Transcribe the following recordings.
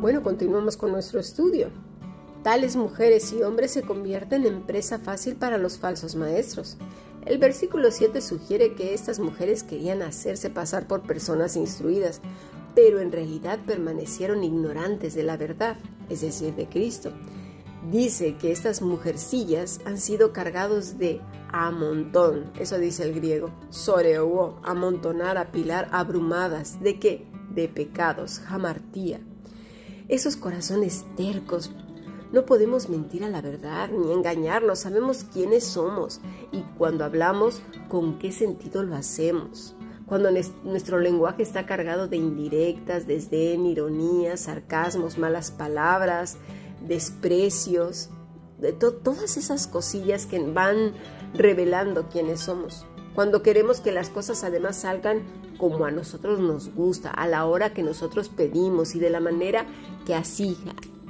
Bueno, continuamos con nuestro estudio. Tales mujeres y hombres se convierten en presa fácil para los falsos maestros. El versículo 7 sugiere que estas mujeres querían hacerse pasar por personas instruidas, pero en realidad permanecieron ignorantes de la verdad, es decir, de Cristo. Dice que estas mujercillas han sido cargados de amontón, eso dice el griego, soreuo, amontonar, apilar, abrumadas, ¿de qué? De pecados, jamartía. Esos corazones tercos, no podemos mentir a la verdad ni engañarnos, sabemos quiénes somos y cuando hablamos, con qué sentido lo hacemos. Cuando nuestro lenguaje está cargado de indirectas, desdén, ironías, sarcasmos, malas palabras, desprecios, de todas esas cosillas que van revelando quiénes somos. Cuando queremos que las cosas además salgan como a nosotros nos gusta, a la hora que nosotros pedimos y de la manera que así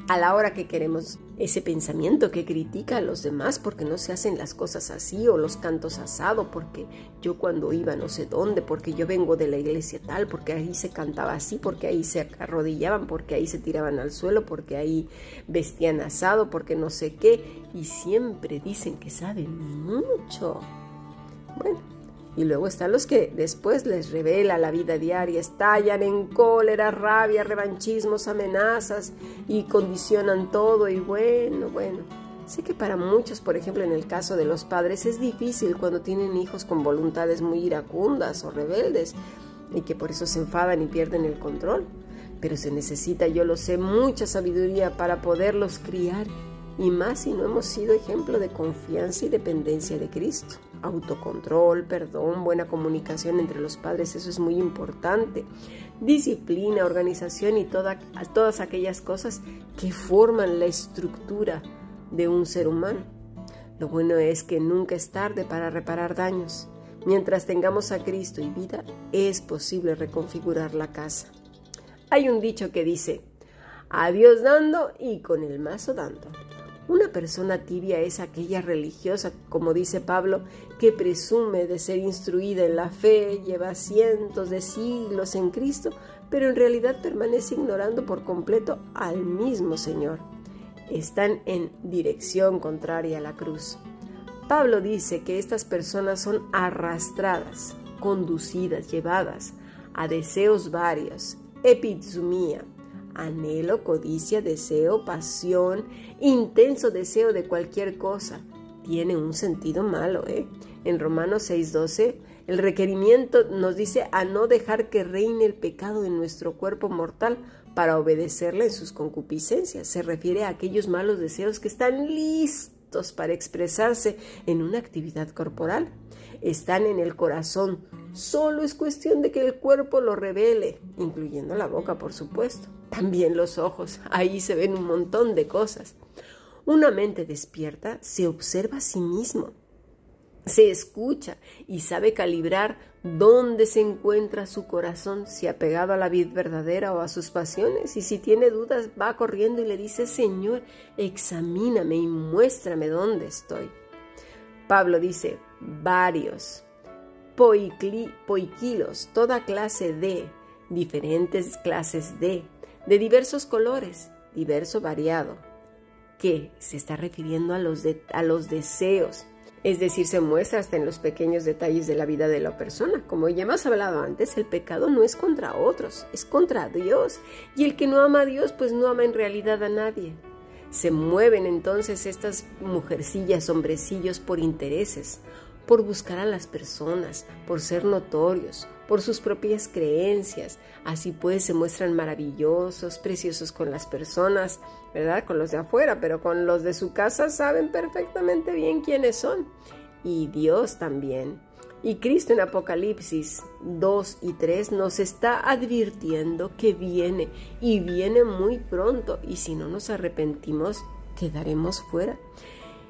a la hora que queremos ese pensamiento que critica a los demás porque no se hacen las cosas así o los cantos asado porque yo cuando iba no sé dónde, porque yo vengo de la iglesia tal, porque ahí se cantaba así, porque ahí se arrodillaban, porque ahí se tiraban al suelo, porque ahí vestían asado, porque no sé qué y siempre dicen que saben mucho. Bueno, y luego están los que después les revela la vida diaria, estallan en cólera, rabia, revanchismos, amenazas y condicionan todo y bueno, bueno. Sé que para muchos, por ejemplo en el caso de los padres, es difícil cuando tienen hijos con voluntades muy iracundas o rebeldes y que por eso se enfadan y pierden el control. Pero se necesita, yo lo sé, mucha sabiduría para poderlos criar y más si no hemos sido ejemplo de confianza y dependencia de Cristo. Autocontrol, perdón, buena comunicación entre los padres, eso es muy importante. Disciplina, organización y todas aquellas cosas que forman la estructura de un ser humano. Lo bueno es que nunca es tarde para reparar daños. Mientras tengamos a Cristo y vida, es posible reconfigurar la casa. Hay un dicho que dice, a Dios dando y con el mazo dando. Una persona tibia es aquella religiosa, como dice Pablo, que presume de ser instruida en la fe, lleva cientos de siglos en Cristo, pero en realidad permanece ignorando por completo al mismo Señor. Están en dirección contraria a la cruz. Pablo dice que estas personas son arrastradas, conducidas, llevadas a deseos varios, epizumía, anhelo, codicia, deseo, pasión, intenso deseo de cualquier cosa. Tiene un sentido malo, ¿eh? En Romanos 6:12, el requerimiento nos dice a no dejar que reine el pecado en nuestro cuerpo mortal para obedecerle en sus concupiscencias. Se refiere a aquellos malos deseos que están listos para expresarse en una actividad corporal. Están en el corazón. Solo es cuestión de que el cuerpo lo revele, incluyendo la boca, por supuesto también los ojos. Ahí se ven un montón de cosas. Una mente despierta se observa a sí mismo, se escucha y sabe calibrar dónde se encuentra su corazón, si ha pegado a la vida verdadera o a sus pasiones. Y si tiene dudas, va corriendo y le dice, Señor, examíname y muéstrame dónde estoy. Pablo dice, varios, poiquilos, toda clase de, diferentes clases de, de diversos colores, diverso variado, que se está refiriendo a los, a los deseos, es decir, se muestra hasta en los pequeños detalles de la vida de la persona. Como ya hemos hablado antes, el pecado no es contra otros, es contra Dios. Y el que no ama a Dios, pues no ama en realidad a nadie. Se mueven entonces estas mujercillas, hombrecillos por intereses, por buscar a las personas, por ser notorios, por sus propias creencias. Así pues se muestran maravillosos, preciosos con las personas, ¿verdad? Con los de afuera, pero con los de su casa saben perfectamente bien quiénes son. Y Dios también. Y Cristo en Apocalipsis 2 y 3 nos está advirtiendo que viene y viene muy pronto y si no nos arrepentimos quedaremos fuera.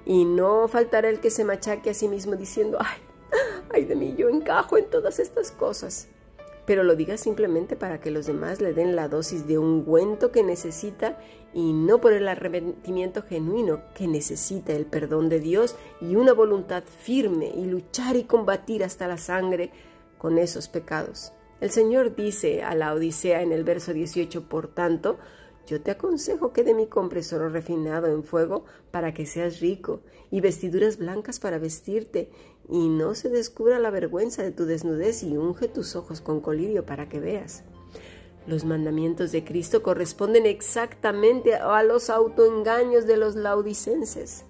Y no faltará el que se machaque a sí mismo diciendo, ay, ay de mí, yo encajo en todas estas cosas. Pero lo diga simplemente para que los demás le den la dosis de ungüento que necesita y no por el arrepentimiento genuino que necesita el perdón de Dios y una voluntad firme y luchar y combatir hasta la sangre con esos pecados. El Señor dice a la Odisea en el verso 18, por tanto, yo te aconsejo que de mí compres oro refinado en fuego para que seas rico, y vestiduras blancas para vestirte, y no se descubra la vergüenza de tu desnudez, y unge tus ojos con colirio para que veas. Los mandamientos de Cristo corresponden exactamente a los autoengaños de los laudicenses.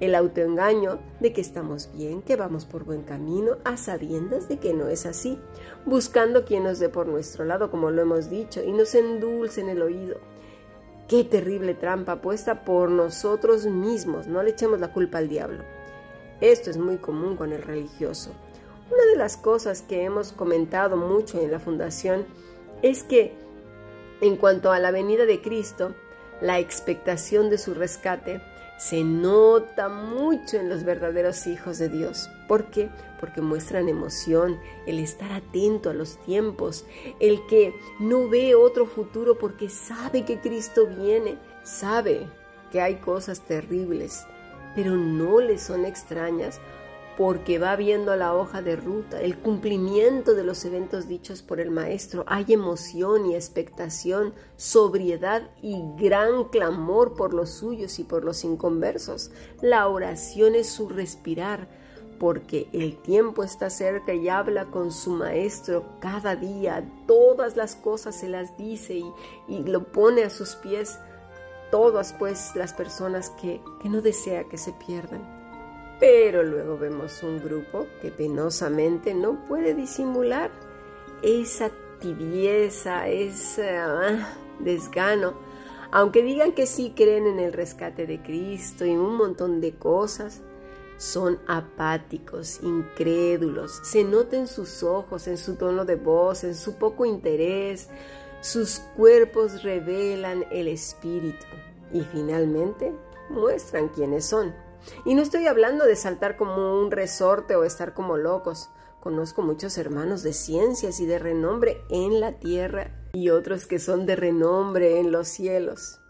El autoengaño de que estamos bien, que vamos por buen camino, a sabiendas de que no es así, buscando quien nos dé por nuestro lado, como lo hemos dicho, y nos endulce en el oído. Qué terrible trampa puesta por nosotros mismos, no le echemos la culpa al diablo. Esto es muy común con el religioso. Una de las cosas que hemos comentado mucho en la fundación es que en cuanto a la venida de Cristo, la expectación de su rescate se nota mucho en los verdaderos hijos de Dios. ¿Por qué? Porque muestran emoción, el estar atento a los tiempos, el que no ve otro futuro porque sabe que Cristo viene, sabe que hay cosas terribles, pero no le son extrañas porque va viendo la hoja de ruta, el cumplimiento de los eventos dichos por el Maestro. Hay emoción y expectación, sobriedad y gran clamor por los suyos y por los inconversos. La oración es su respirar, porque el tiempo está cerca y habla con su Maestro cada día. Todas las cosas se las dice y, y lo pone a sus pies. Todas pues las personas que, que no desea que se pierdan. Pero luego vemos un grupo que penosamente no puede disimular esa tibieza, ese ah, desgano. Aunque digan que sí creen en el rescate de Cristo y un montón de cosas, son apáticos, incrédulos. Se nota en sus ojos, en su tono de voz, en su poco interés. Sus cuerpos revelan el espíritu y finalmente muestran quiénes son. Y no estoy hablando de saltar como un resorte o estar como locos. Conozco muchos hermanos de ciencias y de renombre en la tierra y otros que son de renombre en los cielos.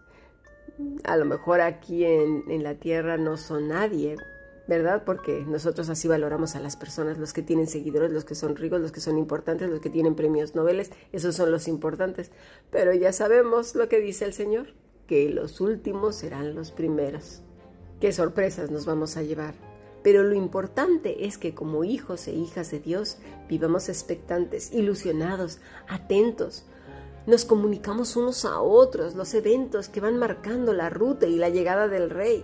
A lo mejor aquí en, en la tierra no son nadie, ¿verdad? Porque nosotros así valoramos a las personas, los que tienen seguidores, los que son ricos, los que son importantes, los que tienen premios Nobel, esos son los importantes. Pero ya sabemos lo que dice el Señor, que los últimos serán los primeros qué sorpresas nos vamos a llevar. Pero lo importante es que como hijos e hijas de Dios vivamos expectantes, ilusionados, atentos. Nos comunicamos unos a otros los eventos que van marcando la ruta y la llegada del Rey,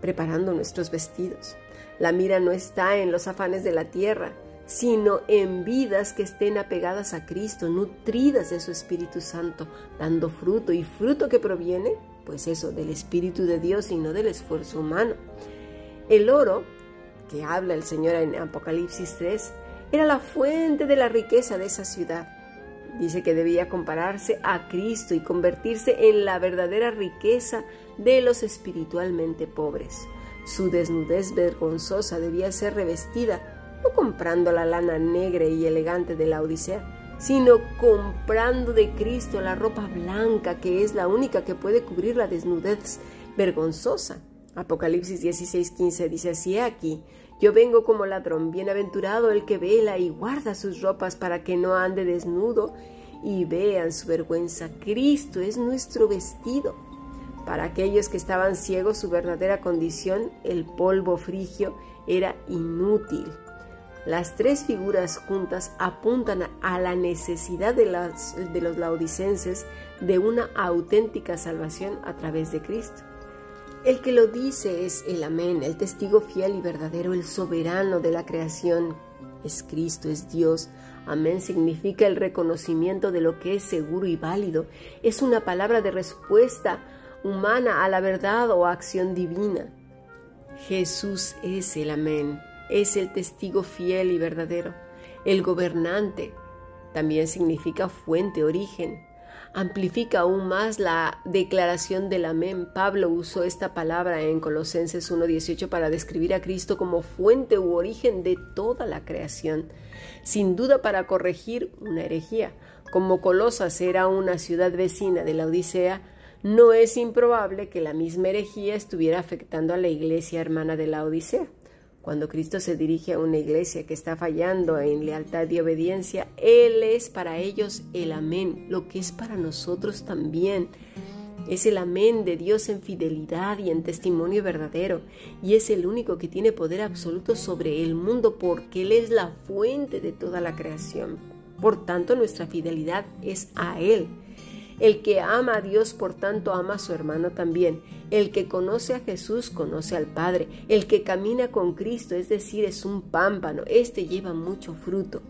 preparando nuestros vestidos. La mira no está en los afanes de la tierra, sino en vidas que estén apegadas a Cristo, nutridas de su Espíritu Santo, dando fruto y fruto que proviene pues eso, del Espíritu de Dios y no del esfuerzo humano. El oro, que habla el Señor en Apocalipsis 3, era la fuente de la riqueza de esa ciudad. Dice que debía compararse a Cristo y convertirse en la verdadera riqueza de los espiritualmente pobres. Su desnudez vergonzosa debía ser revestida, no comprando la lana negra y elegante de la Odisea, sino comprando de Cristo la ropa blanca, que es la única que puede cubrir la desnudez vergonzosa. Apocalipsis 16:15 dice así aquí, yo vengo como ladrón, bienaventurado el que vela y guarda sus ropas para que no ande desnudo y vean su vergüenza. Cristo es nuestro vestido. Para aquellos que estaban ciegos, su verdadera condición, el polvo frigio, era inútil. Las tres figuras juntas apuntan a la necesidad de, los laodicenses de una auténtica salvación a través de Cristo. El que lo dice es el Amén, el testigo fiel y verdadero, el soberano de la creación. Es Cristo, es Dios. Amén significa el reconocimiento de lo que es seguro y válido. Es una palabra de respuesta humana a la verdad o acción divina. Jesús es el Amén es el testigo fiel y verdadero. El gobernante también significa fuente, origen. Amplifica aún más la declaración del amén. Pablo usó esta palabra en Colosenses 1.18 para describir a Cristo como fuente u origen de toda la creación, sin duda para corregir una herejía. Como Colosas era una ciudad vecina de la Odisea, no es improbable que la misma herejía estuviera afectando a la iglesia hermana de la Odisea. Cuando Cristo se dirige a una iglesia que está fallando en lealtad y obediencia, Él es para ellos el amén, lo que es para nosotros también. Es el amén de Dios en fidelidad y en testimonio verdadero, y es el único que tiene poder absoluto sobre el mundo porque Él es la fuente de toda la creación. Por tanto, nuestra fidelidad es a Él. El que ama a Dios, por tanto, ama a su hermano también. El que conoce a Jesús, conoce al Padre. El que camina con Cristo, es decir, es un pámpano, este lleva mucho fruto.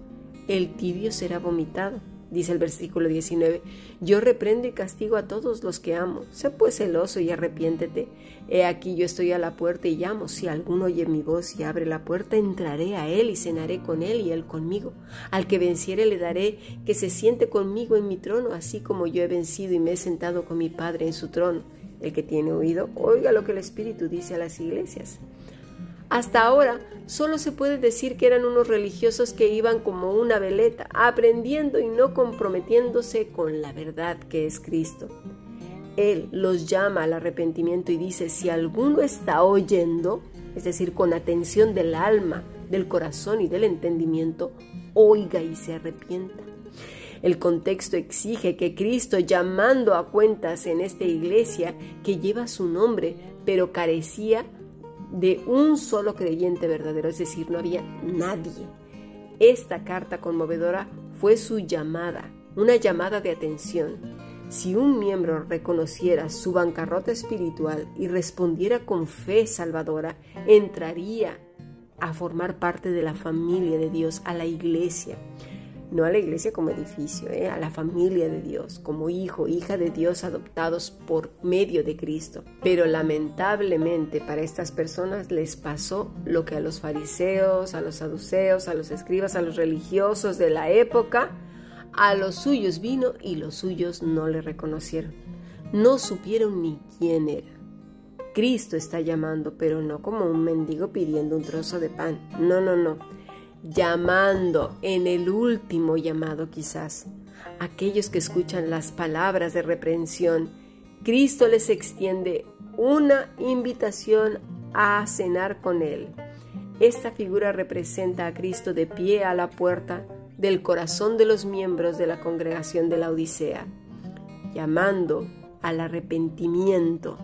El tibio será vomitado dice el versículo 19, yo reprendo y castigo a todos los que amo. Sé pues celoso y arrepiéntete. He aquí yo estoy a la puerta y llamo. Si alguno oye mi voz y abre la puerta, entraré a él y cenaré con él y él conmigo. Al que venciere le daré que se siente conmigo en mi trono, así como yo he vencido y me he sentado con mi Padre en su trono. El que tiene oído, oiga lo que el Espíritu dice a las iglesias. Hasta ahora solo se puede decir que eran unos religiosos que iban como una veleta, aprendiendo y no comprometiéndose con la verdad que es Cristo. Él los llama al arrepentimiento y dice, si alguno está oyendo, es decir, con atención del alma, del corazón y del entendimiento, oiga y se arrepienta. El contexto exige que Cristo, llamando a cuentas en esta iglesia que lleva su nombre, pero carecía de un solo creyente verdadero, es decir, no había nadie. Esta carta conmovedora fue su llamada, una llamada de atención. Si un miembro reconociera su bancarrota espiritual y respondiera con fe salvadora, entraría a formar parte de la familia de Dios, a la iglesia no a la iglesia como edificio, ¿eh? a la familia de Dios, como hijo, hija de Dios adoptados por medio de Cristo. Pero lamentablemente para estas personas les pasó lo que a los fariseos, a los saduceos, a los escribas, a los religiosos de la época, a los suyos vino y los suyos no le reconocieron. No supieron ni quién era. Cristo está llamando, pero no como un mendigo pidiendo un trozo de pan. No, no, no llamando en el último llamado quizás. Aquellos que escuchan las palabras de reprensión, Cristo les extiende una invitación a cenar con Él. Esta figura representa a Cristo de pie a la puerta del corazón de los miembros de la congregación de la Odisea, llamando al arrepentimiento,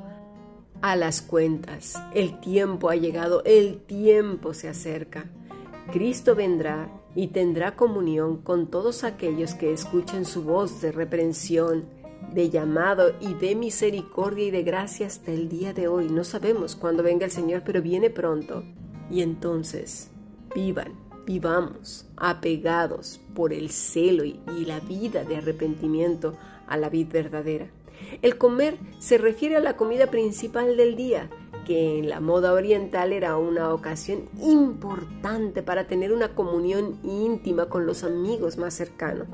a las cuentas. El tiempo ha llegado, el tiempo se acerca. Cristo vendrá y tendrá comunión con todos aquellos que escuchen su voz de reprensión, de llamado y de misericordia y de gracia hasta el día de hoy. No sabemos cuándo venga el Señor, pero viene pronto. Y entonces, vivan, vivamos, apegados por el celo y, la vida de arrepentimiento a la vida verdadera. El comer se refiere a la comida principal del día, que en la moda oriental era una ocasión importante para tener una comunión íntima con los amigos más cercanos.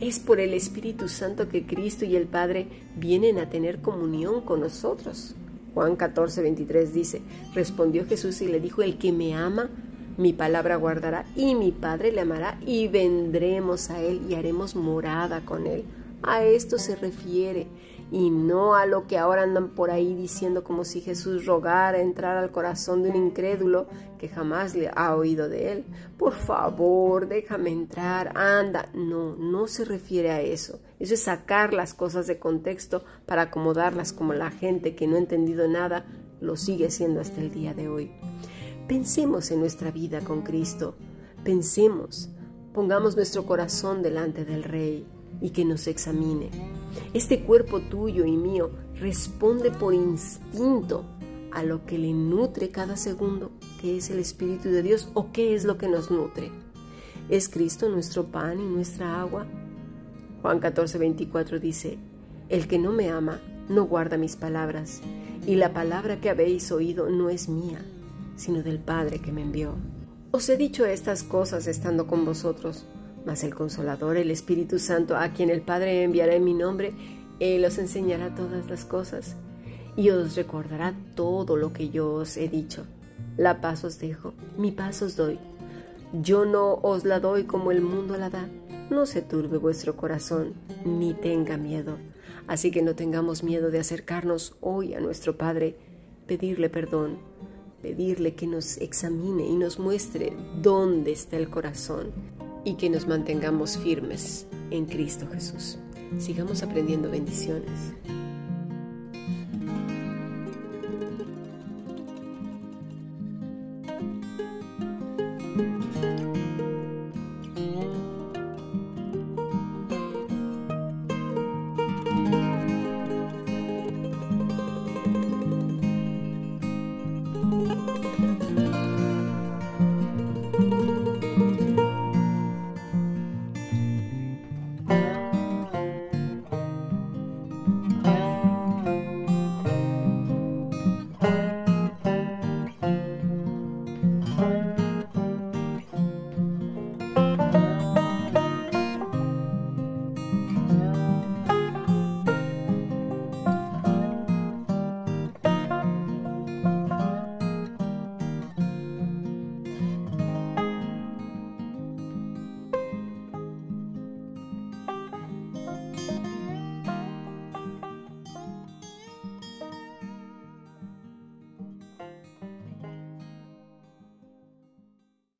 Es por el Espíritu Santo que Cristo y el Padre vienen a tener comunión con nosotros. Juan 14, 23 dice, respondió Jesús y le dijo, el que me ama, mi palabra guardará y mi Padre le amará y vendremos a él y haremos morada con él. A esto se refiere y no a lo que ahora andan por ahí diciendo como si Jesús rogara entrar al corazón de un incrédulo que jamás le ha oído de él. Por favor, déjame entrar, anda. No, no se refiere a eso. Eso es sacar las cosas de contexto para acomodarlas como la gente que no ha entendido nada lo sigue haciendo hasta el día de hoy. Pensemos en nuestra vida con Cristo. Pensemos, pongamos nuestro corazón delante del Rey y que nos examine. Este cuerpo tuyo y mío responde por instinto a lo que le nutre cada segundo, que es el Espíritu de Dios, o qué es lo que nos nutre. ¿Es Cristo nuestro pan y nuestra agua? Juan 14, 24 dice, El que no me ama no guarda mis palabras, y la palabra que habéis oído no es mía, sino del Padre que me envió. Os he dicho estas cosas estando con vosotros mas el Consolador, el Espíritu Santo, a quien el Padre enviará en mi nombre, Él os enseñará todas las cosas y os recordará todo lo que yo os he dicho. La paz os dejo, mi paz os doy. Yo no os la doy como el mundo la da. No se turbe vuestro corazón, ni tenga miedo. Así que no tengamos miedo de acercarnos hoy a nuestro Padre, pedirle perdón, pedirle que nos examine y nos muestre dónde está el corazón y que nos mantengamos firmes en Cristo Jesús. Sigamos aprendiendo bendiciones.